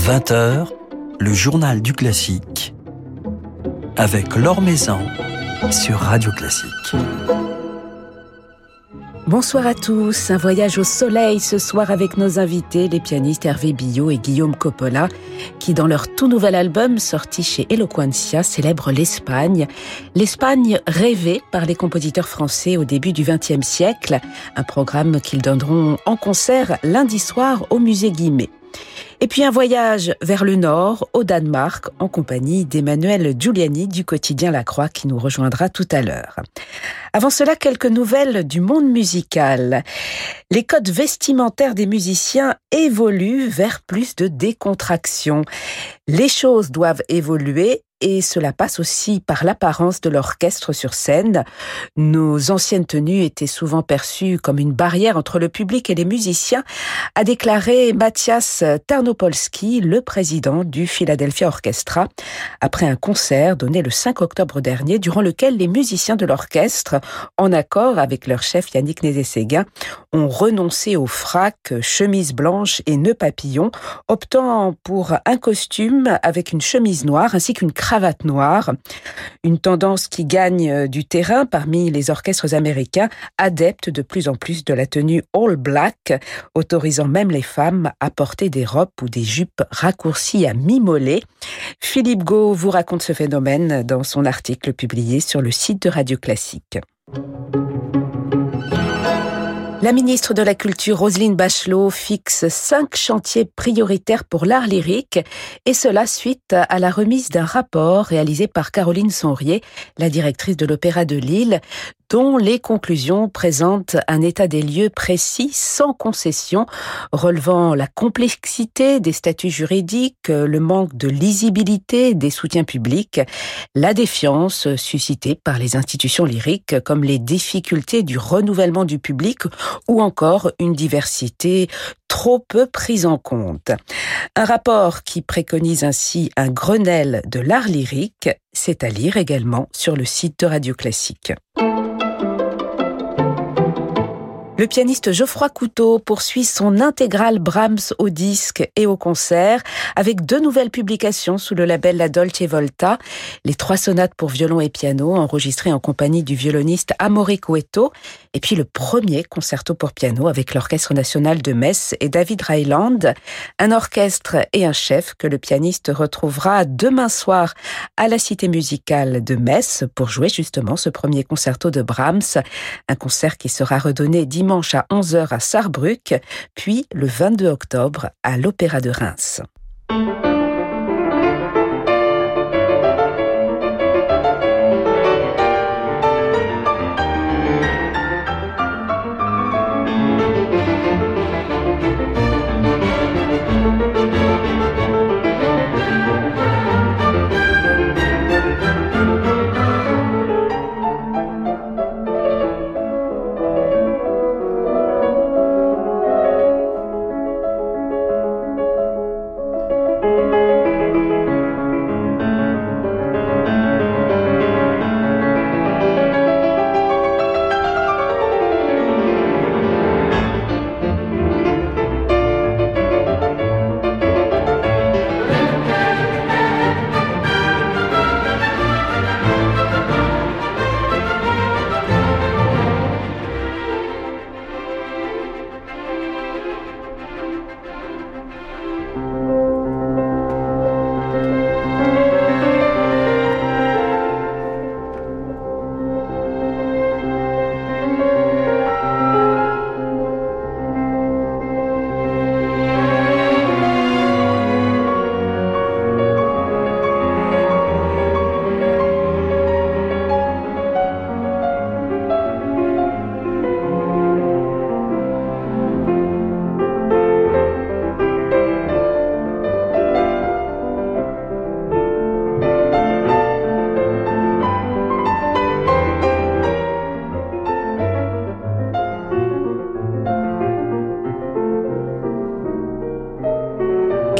20h, le journal du classique avec Laure Maison sur Radio Classique. Bonsoir à tous. Un voyage au soleil ce soir avec nos invités, les pianistes Hervé Billot et Guillaume Coppola, qui dans leur tout nouvel album sorti chez Eloquencia célèbrent l'Espagne. L'Espagne rêvée par les compositeurs français au début du XXe siècle. Un programme qu'ils donneront en concert lundi soir au musée Guimet. Et puis un voyage vers le nord, au Danemark, en compagnie d'Emmanuel Giuliani du quotidien La Croix qui nous rejoindra tout à l'heure. Avant cela, quelques nouvelles du monde musical. Les codes vestimentaires des musiciens évoluent vers plus de décontraction. Les choses doivent évoluer et cela passe aussi par l'apparence de l'orchestre sur scène. Nos anciennes tenues étaient souvent perçues comme une barrière entre le public et les musiciens, a déclaré Mathias Tarnopolsky, le président du Philadelphia Orchestra, après un concert donné le 5 octobre dernier, durant lequel les musiciens de l'orchestre, en accord avec leur chef Yannick Nézé-Séguin, ont renoncé aux fracs, chemises blanches et nœuds papillons, optant pour un costume avec une chemise noire ainsi qu'une cravate noire. Une tendance qui gagne euh, du terrain parmi les orchestres américains, adeptes de plus en plus de la tenue all black, autorisant même les femmes à porter des robes ou des jupes raccourcies à mi-mollet. Philippe Gau vous raconte ce phénomène dans son article publié sur le site de Radio Classique. La ministre de la Culture, Roselyne Bachelot, fixe cinq chantiers prioritaires pour l'art lyrique, et cela suite à la remise d'un rapport réalisé par Caroline Sonrier, la directrice de l'Opéra de Lille, dont les conclusions présentent un état des lieux précis, sans concession, relevant la complexité des statuts juridiques, le manque de lisibilité des soutiens publics, la défiance suscitée par les institutions lyriques, comme les difficultés du renouvellement du public ou encore une diversité trop peu prise en compte. Un rapport qui préconise ainsi un Grenelle de l'art lyrique, c'est à lire également sur le site de Radio Classique. Le pianiste Geoffroy Couteau poursuit son intégrale Brahms au disque et au concert avec deux nouvelles publications sous le label La Dolce Volta, les trois sonates pour violon et piano enregistrées en compagnie du violoniste Amore Cueto et puis le premier concerto pour piano avec l'Orchestre national de Metz et David Ryland, un orchestre et un chef que le pianiste retrouvera demain soir à la Cité musicale de Metz pour jouer justement ce premier concerto de Brahms, un concert qui sera redonné dimanche dimanche à 11h à Sarrebruck, puis le 22 octobre à l'Opéra de Reims.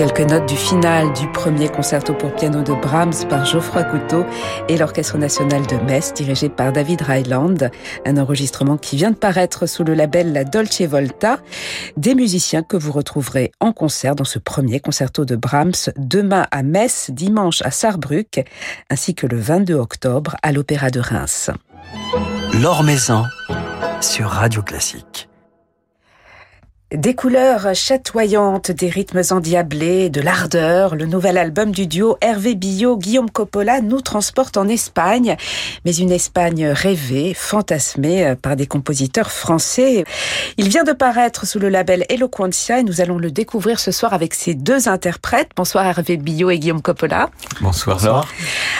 Quelques notes du final du premier concerto pour piano de Brahms par Geoffroy Couteau et l'Orchestre national de Metz dirigé par David Ryland. Un enregistrement qui vient de paraître sous le label La Dolce Volta. Des musiciens que vous retrouverez en concert dans ce premier concerto de Brahms demain à Metz, dimanche à Sarrebruck, ainsi que le 22 octobre à l'Opéra de Reims. L'Or sur Radio Classique. Des couleurs chatoyantes, des rythmes endiablés, de l'ardeur, le nouvel album du duo Hervé Billot, Guillaume Coppola nous transporte en Espagne, mais une Espagne rêvée, fantasmée euh, par des compositeurs français. Il vient de paraître sous le label Eloquentia et nous allons le découvrir ce soir avec ses deux interprètes. Bonsoir Hervé Billot et Guillaume Coppola. Bonsoir. Bonsoir.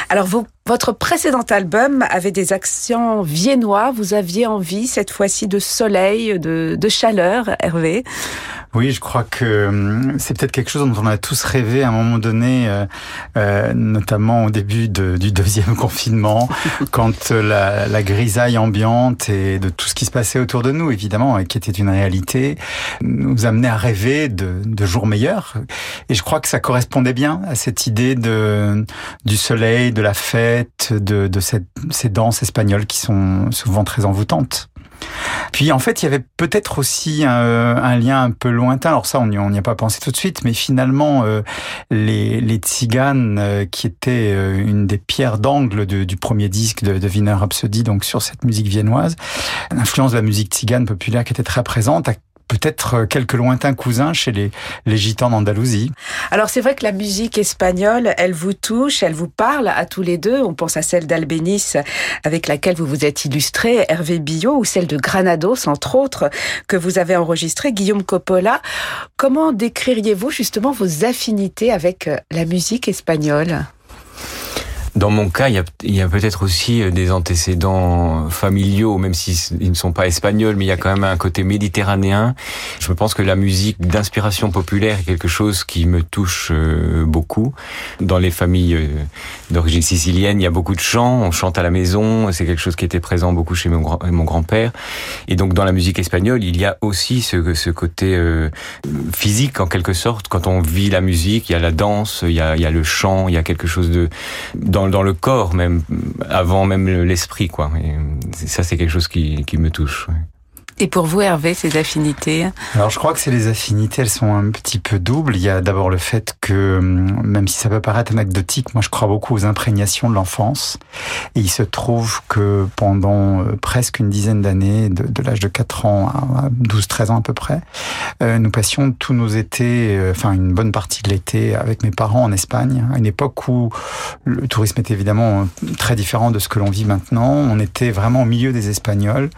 Alors vous votre précédent album avait des accents viennois. Vous aviez envie cette fois-ci de soleil, de, chaleur, Hervé. Oui, je crois que hum, c'est peut-être quelque chose dont on a tous rêvé à un moment donné, euh, euh notamment au début du deuxième confinement, quand la, la, grisaille ambiante et de tout ce qui se passait autour de nous, évidemment, et qui était une réalité, nous amenait à rêver de, jours meilleurs. Et je crois que ça correspondait bien à cette idée du soleil, de la fête, de, ces danses espagnoles qui sont souvent très envoûtantes. Puis en fait, il y avait peut-être aussi un, lien un peu lointain. Alors ça, on n'y a pas pensé tout de suite, mais finalement, euh, les, tziganes, euh, qui étaient euh, une des pierres d'angle du premier disque de, de Wiener Rhapsody, donc sur cette musique viennoise, l'influence de la musique tzigane populaire qui était très présente, a peut-être euh, quelques lointains cousins chez les, les gitans d'Andalousie. Alors c'est vrai que la musique espagnole, elle vous touche, elle vous parle à tous les deux. On pense à celle d'Albéniz avec laquelle vous vous êtes illustré, Hervé Billot, ou celle de Granados, entre autres, que vous avez enregistré, Guillaume Coppola. Comment décririez-vous justement vos affinités avec euh, la musique espagnole? Dans mon cas, il y a, a peut-être aussi euh, des antécédents familiaux, même s'ils ne sont pas espagnols, mais il y a quand même un côté méditerranéen. Je pense que la musique d'inspiration populaire est quelque chose qui me touche euh, beaucoup. Dans les familles euh, d'origine sicilienne, il y a beaucoup de chants, on chante à la maison, c'est quelque chose qui était présent beaucoup chez mon, mon grand-père. Et donc dans la musique espagnole, il y a aussi ce, ce côté physique en quelque sorte. Quand on vit la musique, il y a la danse, il y a, il y a le chant, il y a quelque chose de... Dans dans, le corps même, avant même l'esprit, quoi. Ça, c'est quelque chose qui, qui me touche. Et pour vous, Hervé, ces affinités Alors, je crois que c'est les affinités, elles sont un petit peu doubles. Il y a d'abord le fait que, hum, même si ça peut paraître anecdotique, moi, je crois beaucoup aux imprégnations de l'enfance. Et il se trouve que pendant euh, presque une dizaine d'années, de, l'âge de 4 ans à 12-13 ans à peu près, euh, nous passions tous nos étés, euh, enfin une bonne partie de l'été, avec mes parents en Espagne, à une époque où le tourisme était évidemment très différent de ce que l'on vit maintenant. On était vraiment au milieu des Espagnols.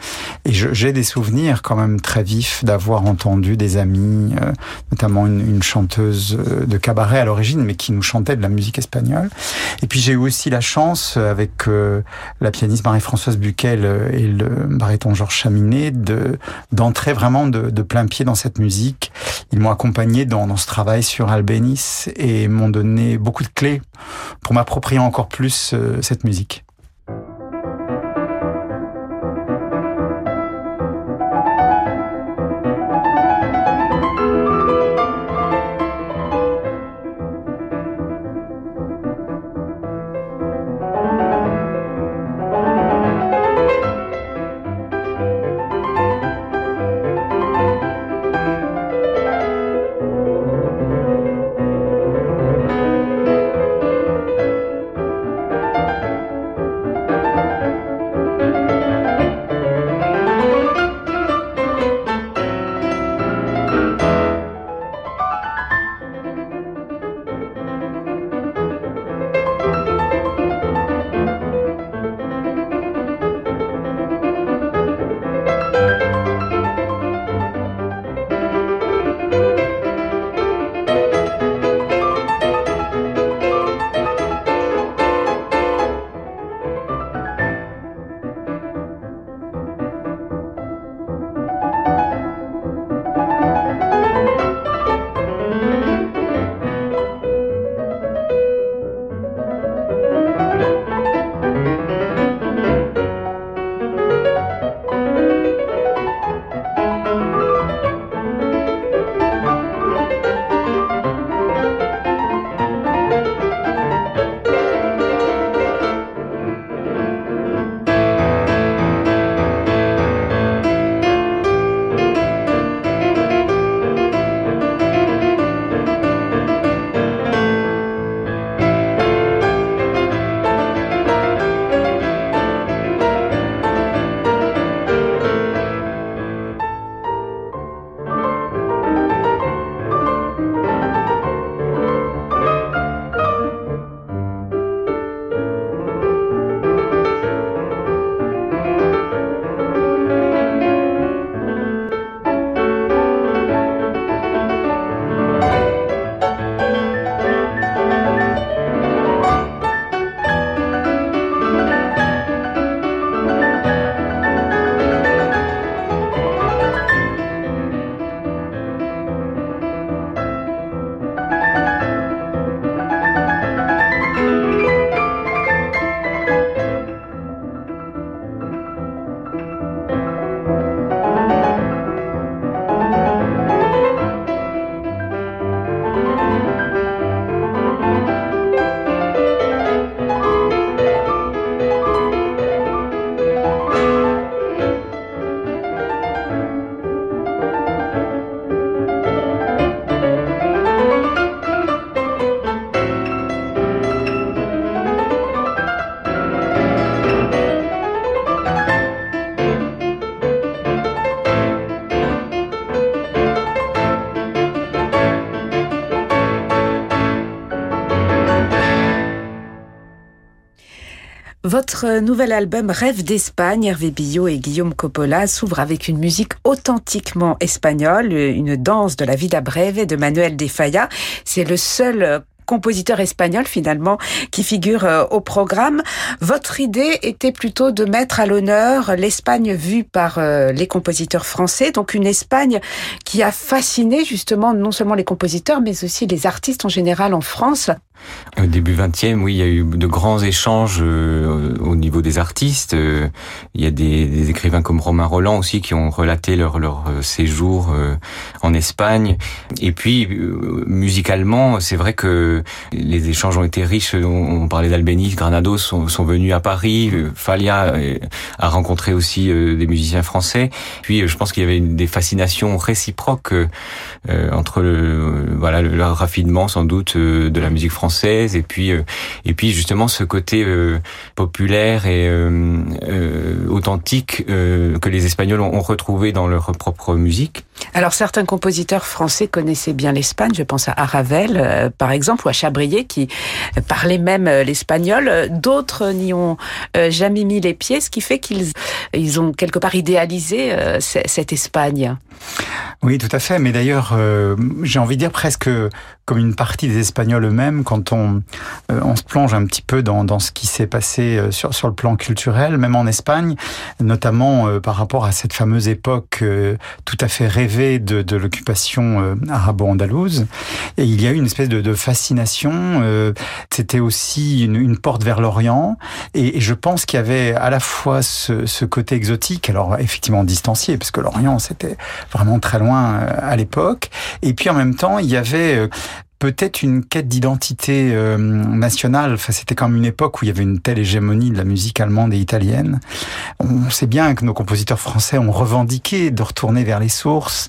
Et j'ai des souvenirs quand même très vif d'avoir entendu des amis, euh, notamment une, une, chanteuse euh, de cabaret à l'origine, mais qui nous chantait de la musique espagnole. Et puis j'ai eu aussi la chance, euh, avec la pianiste Marie-Françoise Buquel et le baryton Georges Chaminet, de d'entrer vraiment de, de, plein pied dans cette musique. Ils m'ont accompagné dans, dans ce travail sur Albéniz et m'ont donné beaucoup de clés pour m'approprier encore plus cette musique. Votre nouvel album Rêve d'Espagne, Hervé Billot et Guillaume Coppola s'ouvre avec une musique authentiquement espagnole, une danse de la vida breve de Manuel de Falla. C'est le seul compositeur espagnol finalement qui figure euh, au programme. Votre idée était plutôt de mettre à l'honneur l'Espagne vue par euh, les compositeurs français, donc une Espagne qui a fasciné justement non seulement les compositeurs mais aussi les artistes en général en France. Au début 20e, oui, il y a eu de grands échanges euh, au niveau des artistes. Euh, il y a des, des, écrivains comme Romain Roland aussi qui ont relaté leur, leur euh, séjour en Espagne. Et puis, musicalement, c'est vrai que les échanges ont été riches. On, parlait d'Albéniz, Granados sont, sont, venus à Paris. Falia a rencontré aussi des musiciens français. Puis, je pense qu'il y avait des fascinations réciproques entre le, voilà, le raffinement sans doute de la musique française et puis euh, et puis justement ce côté euh, populaire et euh, authentique que les Espagnols ont, retrouvé dans leur propre musique. Alors certains compositeurs français connaissaient bien l'Espagne, je pense à Ravel par exemple ou à Chabrier qui parlait même l'espagnol. D'autres n'y ont jamais mis les pieds, ce qui fait qu'ils ils ont quelque part idéalisé cette Espagne. Oui, tout à fait. Mais d'ailleurs, j'ai envie de dire presque comme une partie des Espagnols eux-mêmes, quand on, euh, on se plonge un petit peu dans, dans ce qui s'est passé euh, sur, sur le plan culturel, même en Espagne, notamment euh, par rapport à cette fameuse époque tout à fait rêvée de, l'occupation arabo-andalouse. Et il y a eu une espèce de, fascination. C'était aussi une, porte vers l'Orient. Et, et, je pense qu'il y avait à la fois ce, ce côté exotique, alors effectivement distancié, parce que l'Orient c'était vraiment très loin à l'époque. Et puis en même temps, il y avait peut-être une quête d'identité euh, nationale. Enfin, c'était comme une époque où il y avait une telle hégémonie de la musique allemande et italienne. On sait bien que nos compositeurs français ont revendiqué de retourner vers les sources,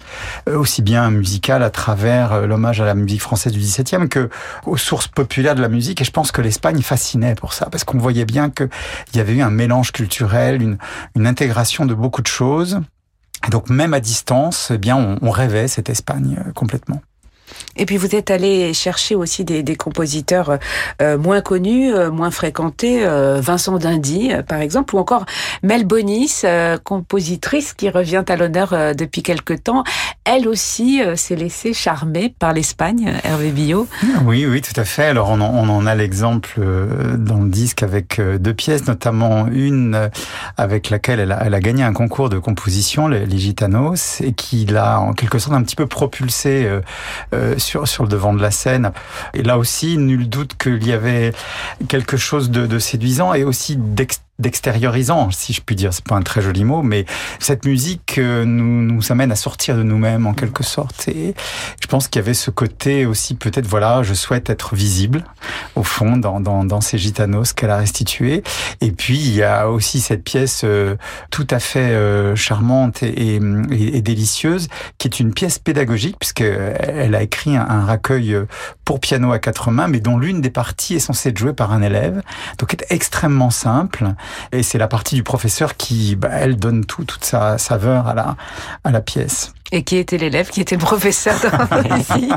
euh, aussi bien musicales à travers euh, l'hommage à la musique française du XVIIe que aux sources populaires de la musique. Et je pense que l'Espagne fascinait pour ça, parce qu'on voyait bien qu'il y avait eu un mélange culturel, une, une intégration de beaucoup de choses. Et donc même à distance, eh bien, on, on rêvait cette Espagne complètement. Et puis vous êtes allé chercher aussi des, compositeurs euh, moins connus, euh, moins fréquentés, euh, Vincent Dindy par exemple, ou encore Mel Bonis, compositrice qui revient à l'honneur depuis quelque temps. Elle aussi s'est laissée charmer par l'Espagne, Hervé Billot. Oui, oui, tout à fait. Alors on en, a l'exemple dans le disque avec deux pièces, notamment une avec laquelle elle a, gagné un concours de composition, les Gitanos, et qui l'a en quelque sorte un petit peu propulsé sur, sur le devant de la scène. Et là aussi, nul doute qu'il y avait quelque chose de, de séduisant et aussi d'extériorisant, si je puis dire. C'est pas un très joli mot, mais cette musique euh, nous, nous amène à sortir de nous-mêmes en quelque sorte. Et je pense qu'il y avait ce côté aussi, peut-être, voilà, je souhaite être visible au fond dans, dans, dans ces gitanos qu'elle a restitués. Et puis il y a aussi cette pièce euh, tout à fait euh, charmante et, et, et, délicieuse, qui est une pièce pédagogique puisqu'elle a écrit un, un, recueil pour piano à quatre mains, mais dont l'une des parties est censée être jouée par un élève. Donc est extrêmement simple et c'est la partie du professeur qui, bah, elle donne tout, toute sa saveur à la, à la pièce. Et qui était l'élève, qui était le professeur ici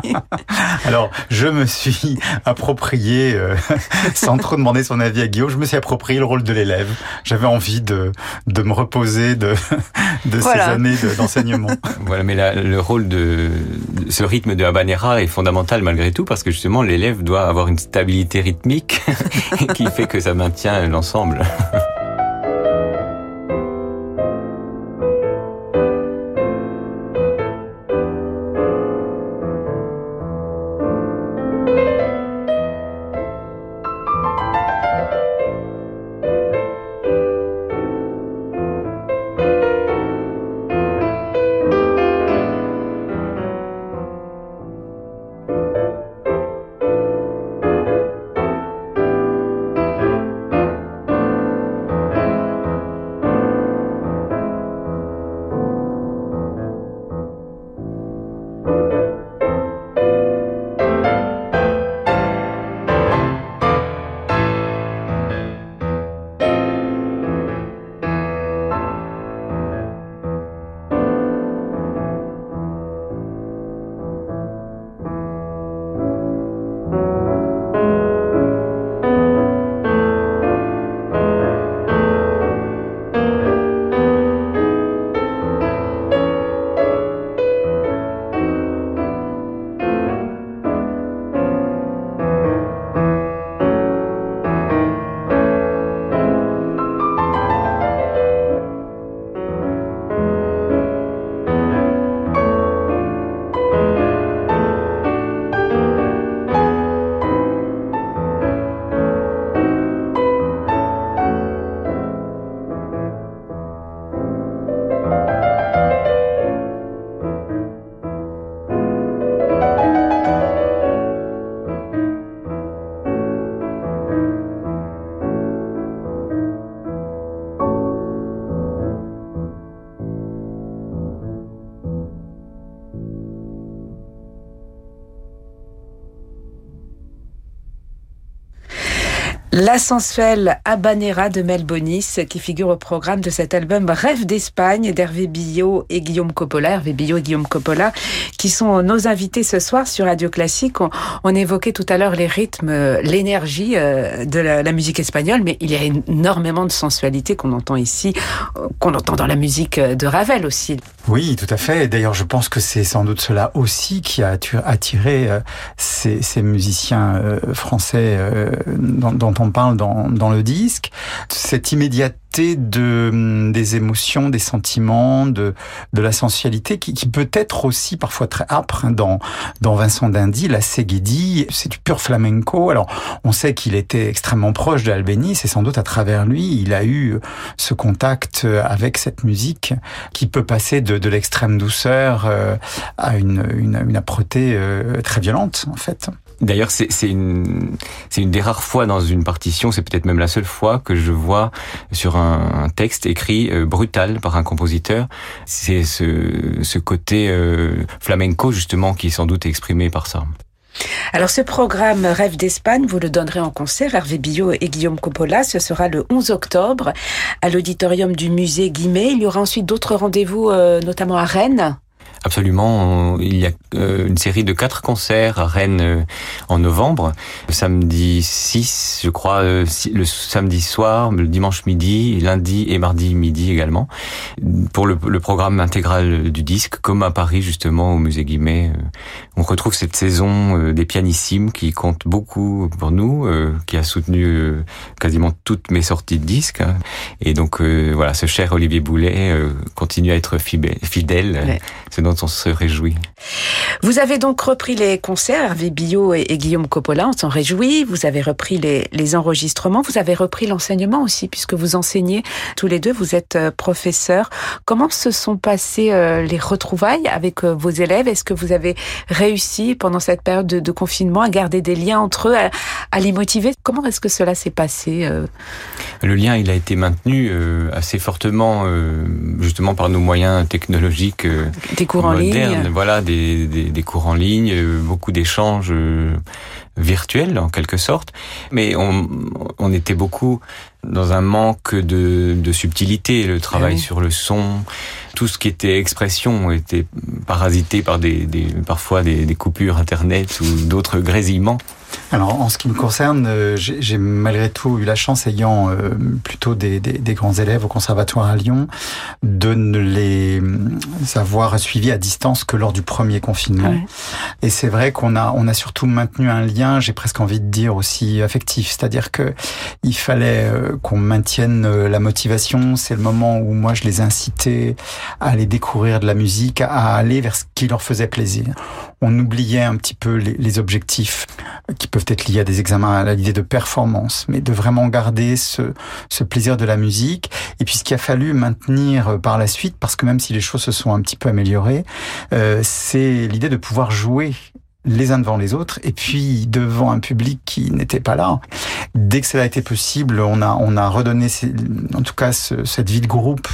Alors, je me suis approprié, euh, sans trop demander son avis à Guillaume, je me suis approprié le rôle de l'élève. J'avais envie de, de me reposer de, de voilà. ces années d'enseignement. voilà, mais la, le rôle de ce rythme de habanera est fondamental malgré tout, parce que justement, l'élève doit avoir une stabilité rythmique qui fait que ça maintient l'ensemble. La sensuelle Habanera de Mel Bonis qui figure au programme de cet album Rêve d'Espagne d'Hervé Billot et Guillaume Coppola. Hervé Billot et Guillaume Coppola qui sont nos invités ce soir sur Radio Classique. On, évoquait tout à l'heure les rythmes, l'énergie euh, de la, musique espagnole, mais il y a énormément de sensualité qu'on entend ici, euh, qu'on entend dans la musique de Ravel aussi. Oui, tout à fait. D'ailleurs, je pense que c'est sans doute cela aussi qui a attiré euh, ces, musiciens français dont on parle dans, dans le disque. Cette immédiateté de, hum, des émotions, des sentiments, de, de la sensualité qui, qui peut être aussi parfois très âpre. Hein, dans, dans Vincent Dindy, la Seguedi, c'est du pur flamenco. Alors, on sait qu'il était extrêmement proche de Albéniz et sans doute à travers lui, il a eu ce contact avec cette musique qui peut passer de, de l'extrême douceur euh, à une, une, une âpreté euh, très violente, en fait. D'ailleurs, c'est une, une des rares fois dans une partition, c'est peut-être même la seule fois que je vois sur un, texte écrit euh, brutal par un compositeur. C'est ce, ce côté euh, flamenco justement qui est sans doute exprimé par ça. Alors ce programme Rêve d'Espagne, vous le donnerez en concert, Hervé Billot et Guillaume Coppola. Ce sera le 11 octobre à l'auditorium du musée Guimet. Il y aura ensuite d'autres rendez-vous, euh, notamment à Rennes. Absolument. Il y a euh, une série de quatre concerts à Rennes euh, en novembre. Le samedi 6, je crois, euh, le samedi soir, le dimanche midi, lundi et mardi midi également. Pour le, programme intégral du disque, comme à Paris justement au musée Guimet, on retrouve cette saison des pianissimes qui compte beaucoup pour nous, qui a soutenu quasiment toutes mes sorties de disques. Hein. Et donc voilà, ce cher Olivier Boulet continue à être fidèle. C'est dont on se réjouit. Vous avez donc repris les concerts, Hervé Billot et, Guillaume Coppola, on s'en réjouit. Vous avez repris les, enregistrements, vous avez repris l'enseignement aussi, puisque vous enseignez tous les deux, vous êtes euh, professeurs. Comment se sont passées euh, les retrouvailles avec euh, vos élèves? Est-ce que vous avez réussi pendant cette période de, confinement à garder des liens entre eux, à, les motiver? Comment est-ce que cela s'est passé Le lien, il a été maintenu assez fortement, justement par nos moyens technologiques. Des cours en ligne. Voilà, des, des, des, cours en ligne, euh, beaucoup d'échanges euh, virtuels en quelque sorte. Mais on, on était beaucoup dans un manque de, de subtilité, le travail eh sur le son, tout ce qui était expression était parasité par des, des parfois des, des, coupures internet ou d'autres grésillements. Alors en ce qui me concerne, euh, j'ai malgré tout eu la chance, ayant euh, plutôt des, des, des, grands élèves au conservatoire à Lyon, de ne les avoir suivis à distance que lors du premier confinement. Et c'est vrai qu'on a on a surtout maintenu un lien, j'ai presque envie de dire aussi affectif, c'est-à-dire que il fallait euh, qu'on maintienne la motivation. C'est le moment où moi je les incitais à aller découvrir de la musique, à aller vers ce qui leur faisait plaisir. On oubliait un petit peu les, les objectifs qui peuvent être liés à des examens, à l'idée de performance, mais de vraiment garder ce, ce plaisir de la musique. Et puis ce qu'il a fallu maintenir euh, par la suite, parce que même si les choses se sont un petit peu améliorées, euh, c'est l'idée de pouvoir jouer les uns devant les autres et puis devant un public qui n'était pas là. Dès que cela a été possible, on a on a redonné en tout cas cette vie de groupe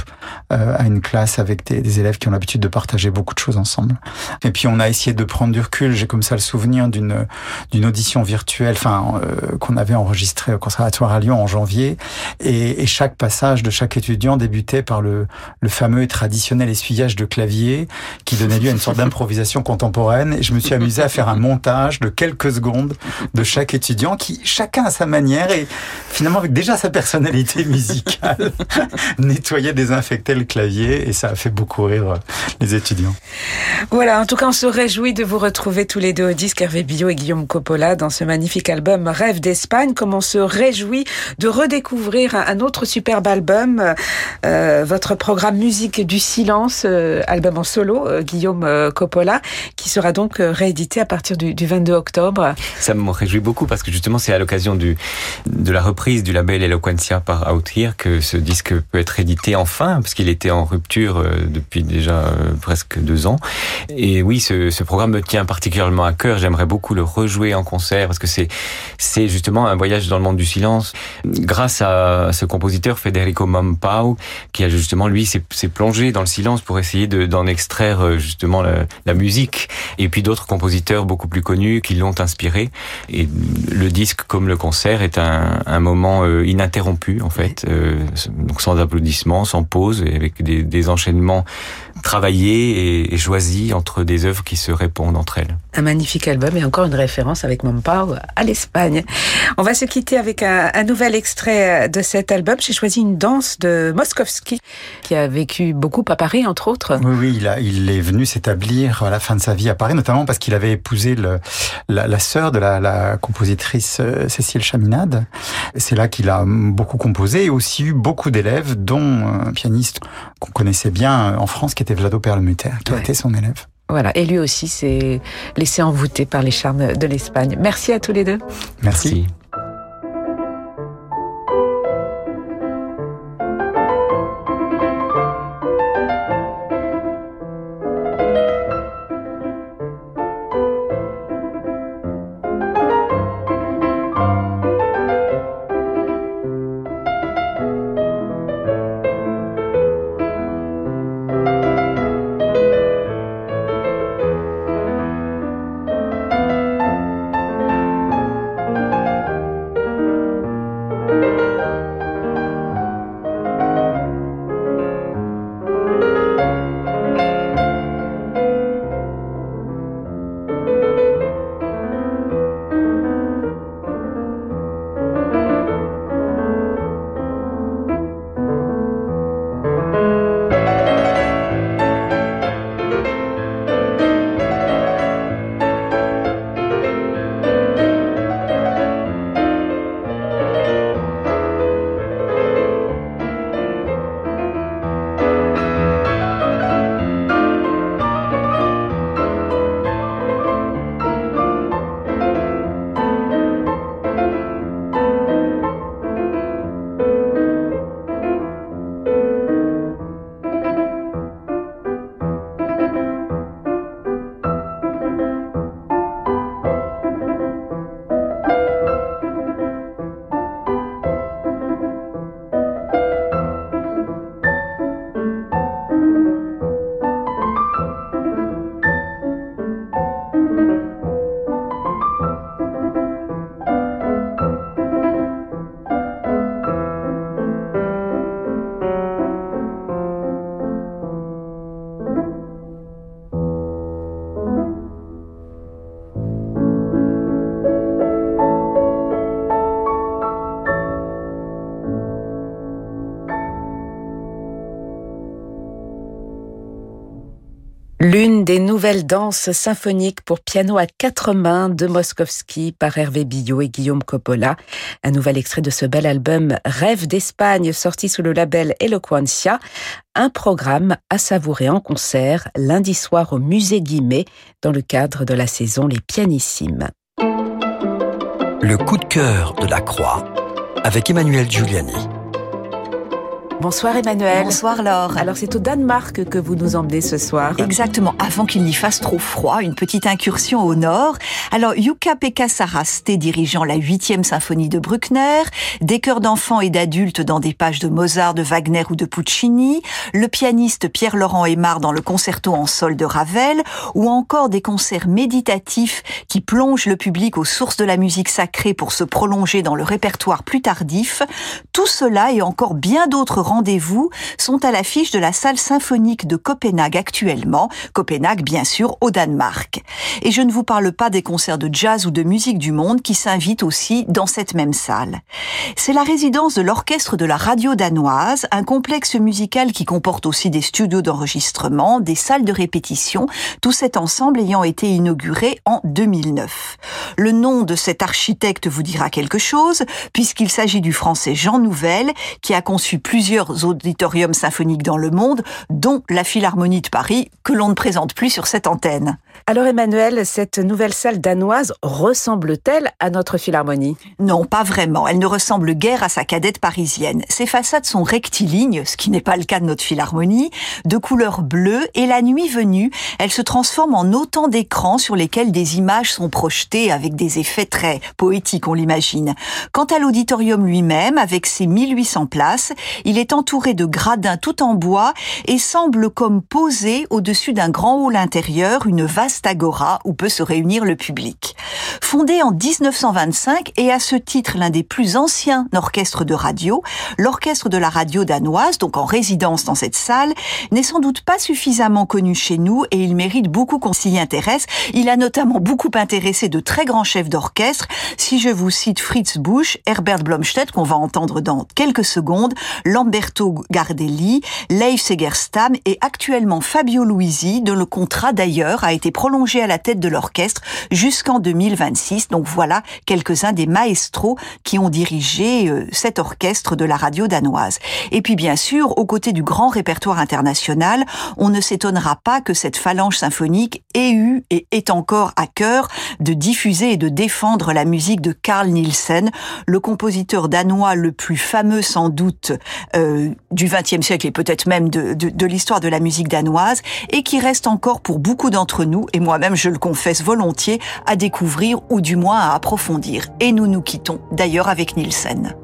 euh, à une classe avec des, élèves qui ont l'habitude de partager beaucoup de choses ensemble. Et puis on a essayé de prendre du recul. J'ai comme ça le souvenir d'une d'une audition virtuelle, enfin euh, qu'on avait enregistrée au conservatoire à Lyon en janvier, et, et, chaque passage de chaque étudiant débutait par le le fameux et traditionnel essuyage de clavier qui donnait lieu à une sorte d'improvisation contemporaine. Et je me suis amusé à faire un montage de quelques secondes de chaque étudiant qui, chacun à sa manière et finalement avec déjà sa personnalité musicale, nettoyait, désinfectait le clavier et ça a fait beaucoup rire euh, les étudiants. Voilà, en tout cas, on se réjouit de vous retrouver tous les deux au disque Hervé Billot et Guillaume Coppola dans ce magnifique album Rêve d'Espagne. Comme on se réjouit de redécouvrir un autre superbe album, euh, votre programme Musique du silence, euh, album en solo, Guillaume Coppola, qui sera donc réédité à partir du, 22 octobre. Ça me réjouit beaucoup parce que justement c'est à l'occasion de la reprise du label Eloquentia par Out Here que ce disque peut être édité enfin parce qu'il était en rupture euh, depuis déjà euh, presque deux ans. Et oui, ce, programme me tient particulièrement à cœur. J'aimerais beaucoup le rejouer en concert parce que c'est justement un voyage dans le monde du silence grâce à ce compositeur Federico Mampau qui a justement lui s'est plongé dans le silence pour essayer d'en extraire euh, justement la musique et puis d'autres compositeurs beaucoup plus connus qui l'ont inspiré. Et le disque, comme le concert, est un, un moment euh, ininterrompu en fait, euh, donc sans applaudissements, sans pause, et avec des, des enchaînements travaillés et, et choisis entre des œuvres qui se répondent entre elles. Un magnifique album et encore une référence avec Mompau à l'Espagne. On va se quitter avec un, un, nouvel extrait de cet album. J'ai choisi une danse de Moskowski qui a vécu beaucoup à Paris, entre autres. Oui, oui, il, a, il est venu s'établir à la fin de sa vie à Paris, notamment parce qu'il avait épousé le, la, la sœur de la, la, compositrice euh, Cécile Chaminade. C'est là qu'il a beaucoup composé et aussi eu beaucoup d'élèves, dont un pianiste qu'on connaissait bien en France, qui était Vlado Perlmutter, qui ouais. a été son élève. Voilà, et lui aussi s'est laissé envoûter par les charmes de l'Espagne. Merci à tous les deux. Merci. Merci. Nouvelles danses symphoniques pour piano à quatre mains de Moskowski par Hervé Billot et Guillaume Coppola. Un nouvel extrait de ce bel album Rêve d'Espagne sorti sous le label Eloquencia. Un programme à savourer en concert lundi soir au musée Guimet dans le cadre de la saison Les Pianissimes. Le coup de cœur de la Croix avec Emmanuel Giuliani. Bonsoir Emmanuel. Bonsoir Laure. Alors c'est au Danemark que vous nous emmenez ce soir. Exactement, avant qu'il n'y fasse trop froid, une petite incursion au nord. Alors Jukka-Pekka Saraste dirigeant la 8e symphonie de Bruckner, des chœurs d'enfants et d'adultes dans des pages de Mozart, de Wagner ou de Puccini, le pianiste Pierre-Laurent Aymar dans le concerto en sol de Ravel, ou encore des concerts méditatifs qui plongent le public aux sources de la musique sacrée pour se prolonger dans le répertoire plus tardif. Tout cela et encore bien d'autres rendez-vous sont à l'affiche de la salle symphonique de Copenhague actuellement, Copenhague bien sûr au Danemark. Et je ne vous parle pas des concerts de jazz ou de musique du monde qui s'invitent aussi dans cette même salle. C'est la résidence de l'orchestre de la radio danoise, un complexe musical qui comporte aussi des studios d'enregistrement, des salles de répétition, tout cet ensemble ayant été inauguré en 2009. Le nom de cet architecte vous dira quelque chose, puisqu'il s'agit du français Jean Nouvel, qui a conçu plusieurs auditoriums symphoniques dans le monde, dont la Philharmonie de Paris, que l'on ne présente plus sur cette antenne. Alors Emmanuel, cette nouvelle salle danoise ressemble-t-elle à notre Philharmonie? Non, pas vraiment. Elle ne ressemble guère à sa cadette parisienne. Ses façades sont rectilignes, ce qui n'est pas le cas de notre Philharmonie, de couleur bleue, et la nuit venue, elle se transforme en autant d'écrans sur lesquels des images sont projetées avec des effets très poétiques, on l'imagine. Quant à l'auditorium lui-même, avec ses 1800 places, il est entouré de gradins tout en bois et semble comme posé au-dessus d'un grand hall intérieur, une vaste vaste où peut se réunir le public. Fondé en 1925 et à ce titre l'un des plus anciens orchestres de radio, l'orchestre de la radio danoise, donc en résidence dans cette salle, n'est sans doute pas suffisamment connu chez nous et il mérite beaucoup qu'on s'y intéresse. Il a notamment beaucoup intéressé de très grands chefs d'orchestre. Si je vous cite Fritz Busch, Herbert Blomstedt, qu'on va entendre dans quelques secondes, Lamberto Gardelli, Leif Segerstam et actuellement Fabio Luisi, dont le contrat d'ailleurs a été prolongé à la tête de l'orchestre jusqu'en 2026. Donc voilà quelques-uns des maestros qui ont dirigé euh, cet orchestre de la radio danoise. Et puis bien sûr, aux côtés du grand répertoire international, on ne s'étonnera pas que cette phalange symphonique ait eu et est encore à cœur de diffuser et de défendre la musique de Carl Nielsen, le compositeur danois le plus fameux sans doute euh, du XXe siècle et peut-être même de l'histoire de la musique danoise, et qui reste encore pour beaucoup d'entre nous, et moi-même je le confesse volontiers, à découvrir ou du moins à approfondir. Et nous nous quittons d'ailleurs avec Nielsen.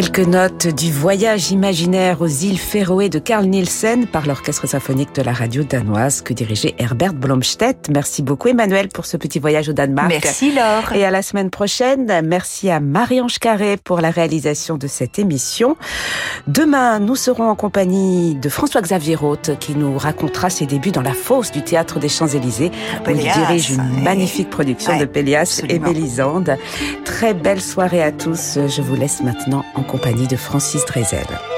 Quelques notes du voyage imaginaire aux îles Féroé de Carl Nielsen par l'Orchestre symphonique de la radio danoise que dirigeait Herbert Blomstedt. Merci beaucoup Emmanuel pour ce petit voyage au Danemark. Merci Laure. Et à la semaine prochaine. Merci à Marie-Ange Carré pour la réalisation de cette émission. Demain, nous serons en compagnie de François-Xavier Roth qui nous racontera ses débuts dans la fosse du théâtre des Champs-Élysées où il dirige une magnifique production de Pélias et Mélisande. Très belle soirée à tous. Je vous laisse maintenant en compagnie de Francis Drezel.